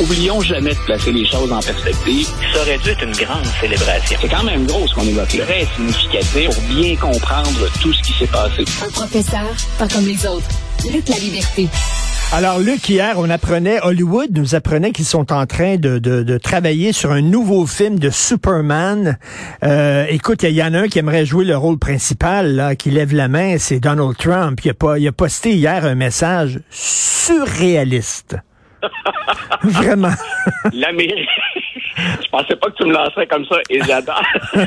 Oublions jamais de placer les choses en perspective. Ça aurait dû être une grande célébration. C'est quand même gros ce qu'on évoque là. Très significatif pour bien comprendre tout ce qui s'est passé. Un professeur, pas comme les autres. Lutte la liberté. Alors, Luc, hier, on apprenait, Hollywood nous apprenait qu'ils sont en train de, de, de, travailler sur un nouveau film de Superman. Euh, écoute, il y, en a un qui aimerait jouer le rôle principal, là, qui lève la main, c'est Donald Trump. Il a, pas, il a posté hier un message surréaliste. Vraiment. L'Amérique. Je pensais pas que tu me lancerais comme ça et j'adore.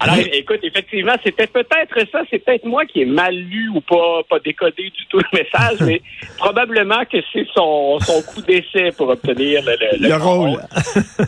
Alors, écoute, effectivement, c'était peut-être ça, c'est peut-être moi qui ai mal lu ou pas, pas décodé du tout le message, mais probablement que c'est son, son coup d'essai pour obtenir le, le, rôle.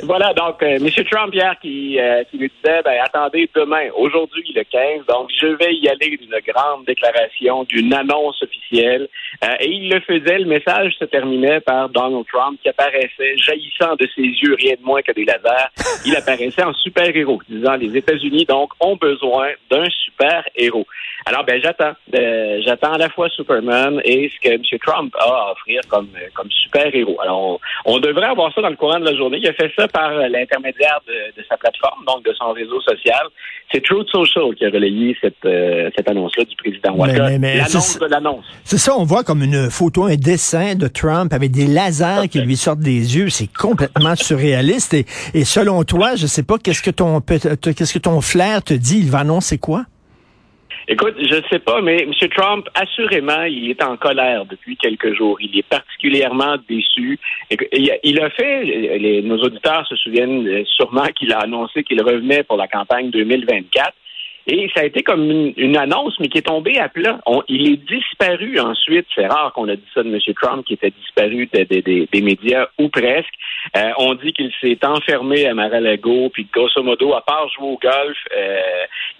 voilà, donc, euh, M. Trump hier qui, euh, qui lui disait, ben, attendez, demain, aujourd'hui, le 15, donc je vais y aller d'une grande déclaration, d'une annonce officielle, euh, et il le faisait, le message se terminait par Donald Trump qui apparaissait jaillissant de ses yeux, rien de moins que des lasers. Il apparaissait en super-héros, disant les États-Unis, donc, ont besoin d'un super-héros. Alors, ben, j'attends. Euh, j'attends à la fois Superman et ce que M. Trump a à offrir comme, comme super-héros. Alors, on, devrait avoir ça dans le courant de la journée. Il a fait ça par l'intermédiaire de, sa plateforme, donc de son réseau social. C'est Truth Social qui a relayé cette, euh, cette annonce-là du président Walker. L'annonce de l'annonce. C'est ça, on voit comme une photo, un dessin de Trump avec des lasers qui lui sortent des yeux. C'est complètement surréaliste. Et, et selon toi, je sais pas, qu'est-ce que ton qu'est-ce que ton flair te dit? Il va annoncer quoi? Écoute, je ne sais pas, mais M. Trump, assurément, il est en colère depuis quelques jours. Il est particulièrement déçu. Il a fait, les, nos auditeurs se souviennent euh, sûrement qu'il a annoncé qu'il revenait pour la campagne 2024. Et ça a été comme une, annonce, mais qui est tombée à plat. il est disparu ensuite. C'est rare qu'on a dit ça de M. Trump, qui était disparu des médias, ou presque. Euh, on dit qu'il s'est enfermé à Mar-a-Lago, puis grosso modo, à part jouer au golf, euh,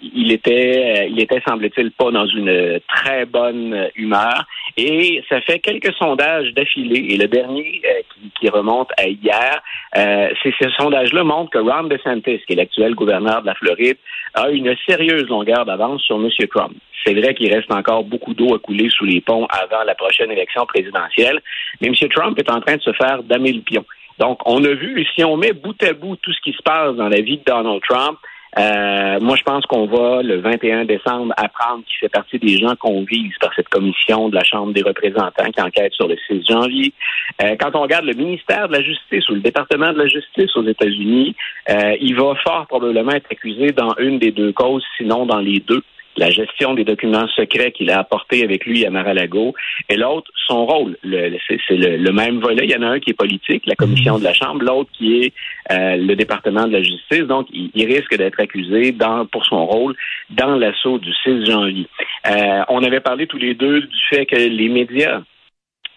il était, euh, il était, semble-t-il, pas dans une très bonne humeur. Et ça fait quelques sondages d'affilée. Et le dernier qui, qui, remonte à hier, c'est ce sondage-là montre que Ron DeSantis, qui est l'actuel gouverneur de la Floride, a une sérieuse longueur d'avance sur M. Trump. C'est vrai qu'il reste encore beaucoup d'eau à couler sous les ponts avant la prochaine élection présidentielle, mais M. Trump est en train de se faire damer le pion. Donc, on a vu, si on met bout à bout tout ce qui se passe dans la vie de Donald Trump, euh, moi, je pense qu'on va, le 21 décembre, apprendre qu'il fait partie des gens qu'on vise par cette commission de la Chambre des représentants qui enquête sur le 6 janvier. Euh, quand on regarde le ministère de la Justice ou le département de la Justice aux États-Unis, euh, il va fort probablement être accusé dans une des deux causes, sinon dans les deux la gestion des documents secrets qu'il a apportés avec lui à Mar-a-Lago, et l'autre, son rôle. c'est le, même volet. Il y en a un qui est politique, la commission mhm. de la Chambre, l'autre qui est euh, le département de la justice. Donc, il, risque d'être accusé dans, pour son rôle dans l'assaut du 6 janvier. Euh, on avait parlé tous les deux du fait que les médias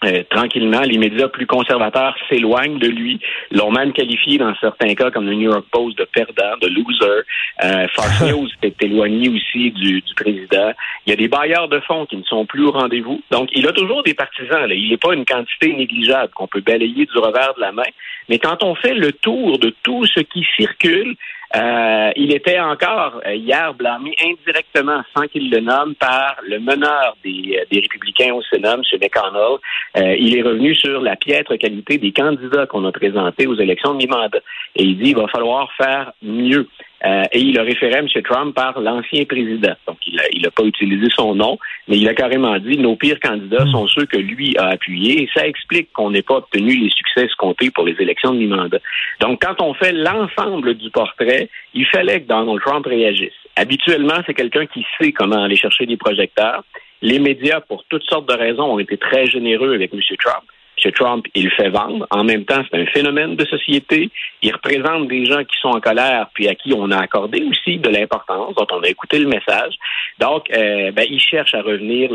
euh, tranquillement, les médias plus conservateurs s'éloignent de lui, l'ont même qualifié dans certains cas comme le New York Post de perdant, de loser. Euh, Fox News est éloigné aussi du, du, président. Il y a des bailleurs de fonds qui ne sont plus au rendez-vous. Donc, il a toujours des partisans. Là. Il n'est pas une quantité négligeable qu'on peut balayer du revers de la main. Mais quand on fait le tour de tout ce qui circule, euh, il était encore euh, hier blâmé indirectement, sans qu'il le nomme, par le meneur des, euh, des républicains au Sénat, M. McConnell. il est revenu sur la piètre qualité des candidats qu'on a présentés aux élections de mi-mandat. Et il dit qu'il va falloir faire mieux. Euh, et il a référé M. Trump par l'ancien président. Donc, il n'a il a pas utilisé son nom, mais il a carrément dit nos pires candidats hmm. sont ceux que lui a appuyés. Et ça explique qu'on n'ait pas obtenu les succès escomptés pour les élections de mi-mandat. Donc, quand on fait l'ensemble du portrait, il fallait que Donald Trump réagisse. Habituellement, c'est quelqu'un qui sait comment aller chercher des projecteurs. Les médias, pour toutes sortes de raisons, ont été très généreux avec M. Trump. M. Trump, il fait vendre. En même temps, c'est un phénomène de société. Il représente des gens qui sont en colère, puis à qui on a accordé aussi de l'importance, dont on a écouté le message. Donc, euh, ben, il cherche à revenir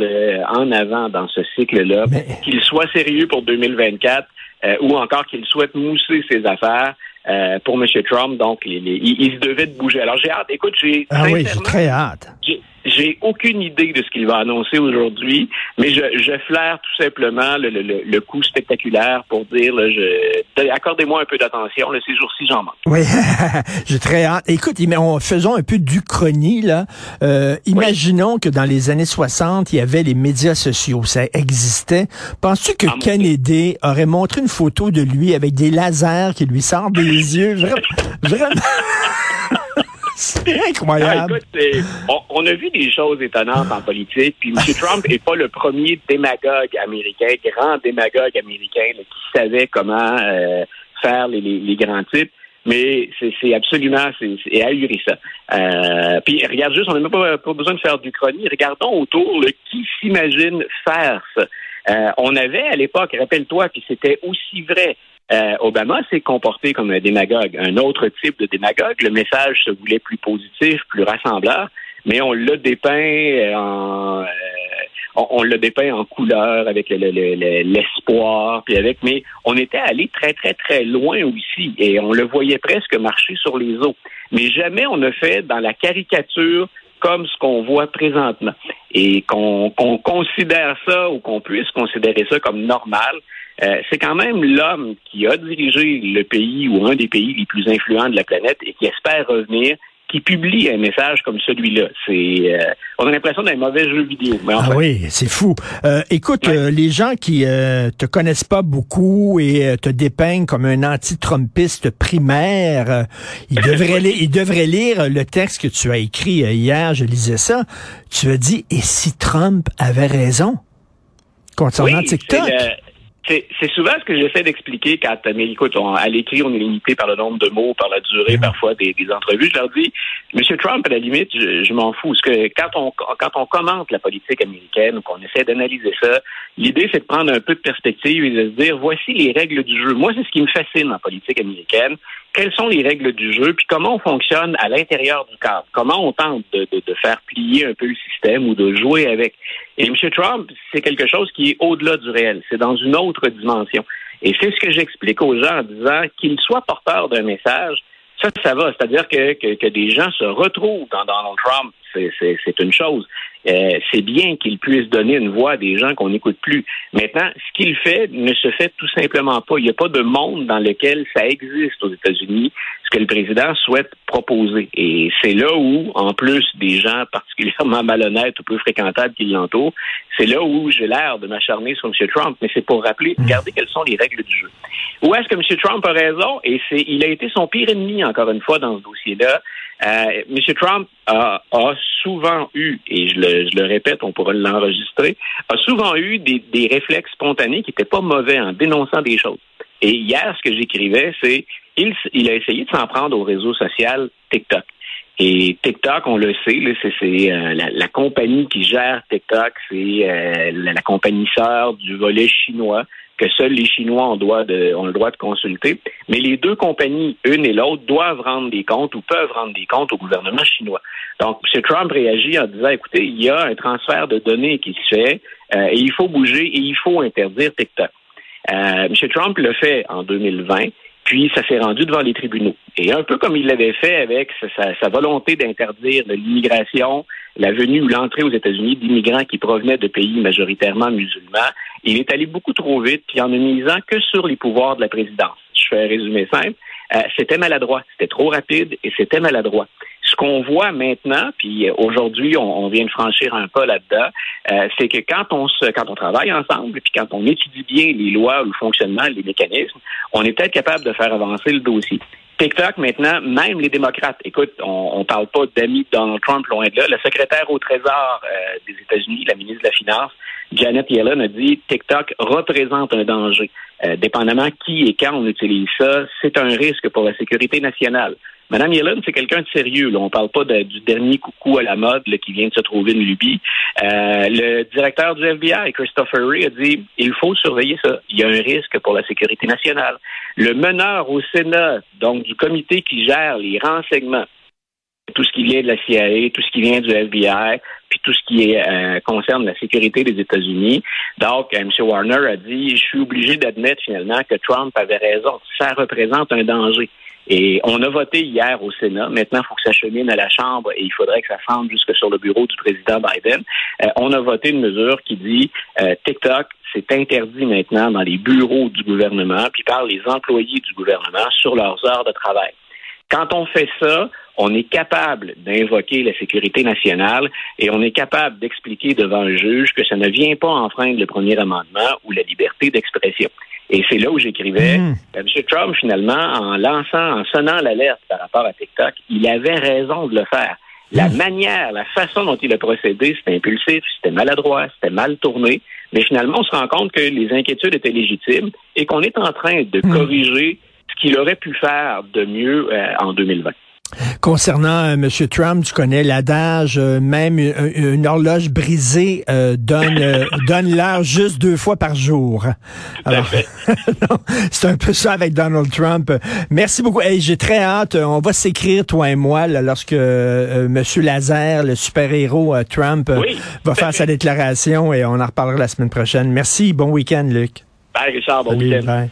en avant dans ce cycle-là, qu'il soit sérieux pour 2024 euh, ou encore qu'il souhaite mousser ses affaires. Euh, pour M. Trump, donc il, devait de bouger. Alors j'ai hâte. Écoute, j'ai ah oui, j'ai très hâte. J'ai aucune idée de ce qu'il va annoncer aujourd'hui, mais je, je flaire tout simplement le, le, le coup spectaculaire pour dire, là, je, accordez-moi un peu d'attention, ces jours-ci, j'en manque. Oui, j'ai très hâte. Écoute, faisons un peu d'Uchronie, là. Euh, imaginons que dans les années 60, il y avait les médias sociaux, ça existait. Penses-tu que ah, Kennedy aurait montré une photo de lui avec des lasers qui lui sortent des yeux? Vraiment. On, a vu des choses étonnantes en politique, puis M. Trump n'est pas le premier démagogue américain, grand démagogue américain qui savait comment euh, faire les, grands types. Mais c'est absolument, c'est ahurissant. Euh, puis regarde juste, on n'a même pas, besoin de faire du chronique. Regardons autour qui s'imagine faire ça. Euh, on avait à l'époque, rappelle-toi, puis c'était aussi vrai euh, Obama s'est comporté comme un démagogue, un autre type de démagogue. Le message se voulait plus positif, plus rassembleur, mais on l'a dépeint en euh, on, l'a dépeint en couleur avec l'espoir, puis avec, mais on était allé très très très loin aussi et on le voyait presque marcher sur les eaux. Mais jamais on ne fait dans la caricature comme ce qu'on voit présentement et qu'on considère ça ou qu'on puisse considérer ça comme normal. Euh, c'est quand même l'homme qui a dirigé le pays ou un des pays les plus influents de la planète et qui espère revenir qui publie un message comme celui-là. C'est, euh, on a l'impression d'un mauvais jeu vidéo. Mais ah oui, c'est fou. Euh, écoute, les gens qui te connaissent pas beaucoup et te dépeignent comme un anti-trumpiste primaire, ils devraient lire, ils devraient lire le texte que tu as écrit hier. Je lisais ça. Tu as dit et si Trump avait raison concernant TikTok? C'est souvent ce que j'essaie d'expliquer quand, mais écoute, à l'écrit, on est limité par le nombre de mots, par la durée parfois des, entrevues. Je leur dis, Monsieur Trump, à la limite, je, m'en fous. Parce que quand on quand on commente la politique américaine ou qu'on essaie d'analyser ça, l'idée c'est de prendre un peu de perspective et de se dire, voici les règles du jeu. Moi, c'est ce qui me fascine en politique américaine. Quelles sont les règles du jeu, puis comment on fonctionne à l'intérieur du cadre? Comment on tente de, de, de faire plier un peu le système ou de jouer avec? Et M. Trump, c'est quelque chose qui est au-delà du réel. C'est dans une autre dimension. Et c'est ce que j'explique aux gens en disant qu'ils soient porteurs d'un message, ça, ça va. C'est-à-dire que, que, que, des gens se retrouvent dans Donald Trump, c'est une chose. Euh, c'est bien qu'il puisse donner une voix à des gens qu'on n'écoute plus. Maintenant, ce qu'il fait ne se fait tout simplement pas. Il n'y a pas de monde dans lequel ça existe aux États-Unis, ce que le président souhaite proposer. Et c'est là où, en plus des gens particulièrement malhonnêtes ou peu fréquentables qui l'entourent, c'est là où j'ai l'air de m'acharner sur M. Trump. Mais c'est pour rappeler, mm. regardez quelles sont les règles du jeu. Où est-ce que M. Trump a raison? Et c'est, il a été son pire ennemi, encore une fois, dans ce dossier-là. Euh, M. Trump a, souvent eu, et je le, répète, on pourra l'enregistrer, a souvent eu des, réflexes spontanés qui n'étaient pas mauvais en dénonçant des choses. Et hier, ce que j'écrivais, c'est il, a essayé de s'en prendre au réseau social TikTok. Et TikTok, on le sait, c'est euh, la, compagnie qui gère TikTok, c'est euh, la, compagnie sœur du volet chinois que seuls les Chinois ont, le droit de consulter. Mais les deux compagnies, une et l'autre, doivent rendre des comptes ou peuvent rendre des comptes au gouvernement chinois. Donc, M. Trump réagit en disant, écoutez, il y a un transfert de données qui se fait euh, et il faut bouger et il faut interdire TikTok. Euh, M. Trump le fait en 2020. Puis ça s'est rendu devant les tribunaux. Et un peu comme il l'avait fait avec sa, volonté d'interdire l'immigration, la venue ou l'entrée aux États-Unis d'immigrants qui provenaient de pays majoritairement musulmans, il est allé beaucoup trop vite, puis en ne misant que sur les pouvoirs de la présidence. Je fais un résumé simple. Euh, c'était maladroit, c'était trop rapide et c'était maladroit. Ce qu'on voit maintenant, puis aujourd'hui, on, vient de franchir un pas là-dedans, euh, c'est que quand on se, quand on travaille ensemble, puis quand on étudie bien les lois, le fonctionnement, les mécanismes, on est peut-être capable de faire avancer le dossier. TikTok, maintenant, même les démocrates, écoute, on ne parle pas d'amis de Donald Trump loin de là. Le secrétaire au Trésor euh, des États-Unis, la ministre de la Finance, Janet Yellen, a dit TikTok représente un danger. Euh, dépendamment qui et quand on utilise ça, c'est un risque pour la sécurité nationale. Madame Yellen, c'est quelqu'un de sérieux. On parle pas du dernier coucou à la mode qui vient de se trouver une lubie. Euh, le directeur du FBI, Christopher Wray, a dit il faut surveiller ça. Il y a un risque pour la sécurité nationale. Le meneur au Sénat, donc du comité qui gère les renseignements, tout ce qui vient de la CIA, tout ce qui vient du FBI, puis tout ce qui euh, concerne la sécurité des États-Unis. Donc, M. Warner a dit, je suis obligé d'admettre finalement que Trump avait raison. Ça représente un danger. Et on a voté hier au Sénat. Maintenant, il faut que ça chemine à la Chambre et il faudrait que ça semble jusque sur le bureau du président Biden. Euh, on a voté une mesure qui dit euh, TikTok, c'est interdit maintenant dans les bureaux du gouvernement, puis par les employés du gouvernement sur leurs heures de travail. Quand on fait ça, on est capable d'invoquer la sécurité nationale et on est capable d'expliquer devant un juge que ça ne vient pas enfreindre le premier amendement ou la liberté d'expression. Et c'est là où j'écrivais, mmh. Euh, M. Trump, finalement, en lançant, en sonnant l'alerte par rapport à TikTok, il avait raison de le faire. La mmh. manière, la façon dont il a procédé, c'était impulsif, c'était maladroit, c'était mal tourné. Mais finalement, on se rend compte que les inquiétudes étaient légitimes et qu'on est en train de mmh. corriger ce qu'il aurait pu faire de mieux euh, en 2020. Concernant euh, M. Trump, tu connais l'adage, euh, même une, horloge brisée euh, donne donne l'heure juste deux fois par jour. c'est un peu ça avec Donald Trump. Merci beaucoup. Hey, J'ai très hâte. On va s'écrire, toi et moi, lorsque M. Laser, le super-héros Trump, va faire sa déclaration et on en reparlera la semaine prochaine. Merci. Bon week-end, Luc. Bye, Richard. Bon week-end.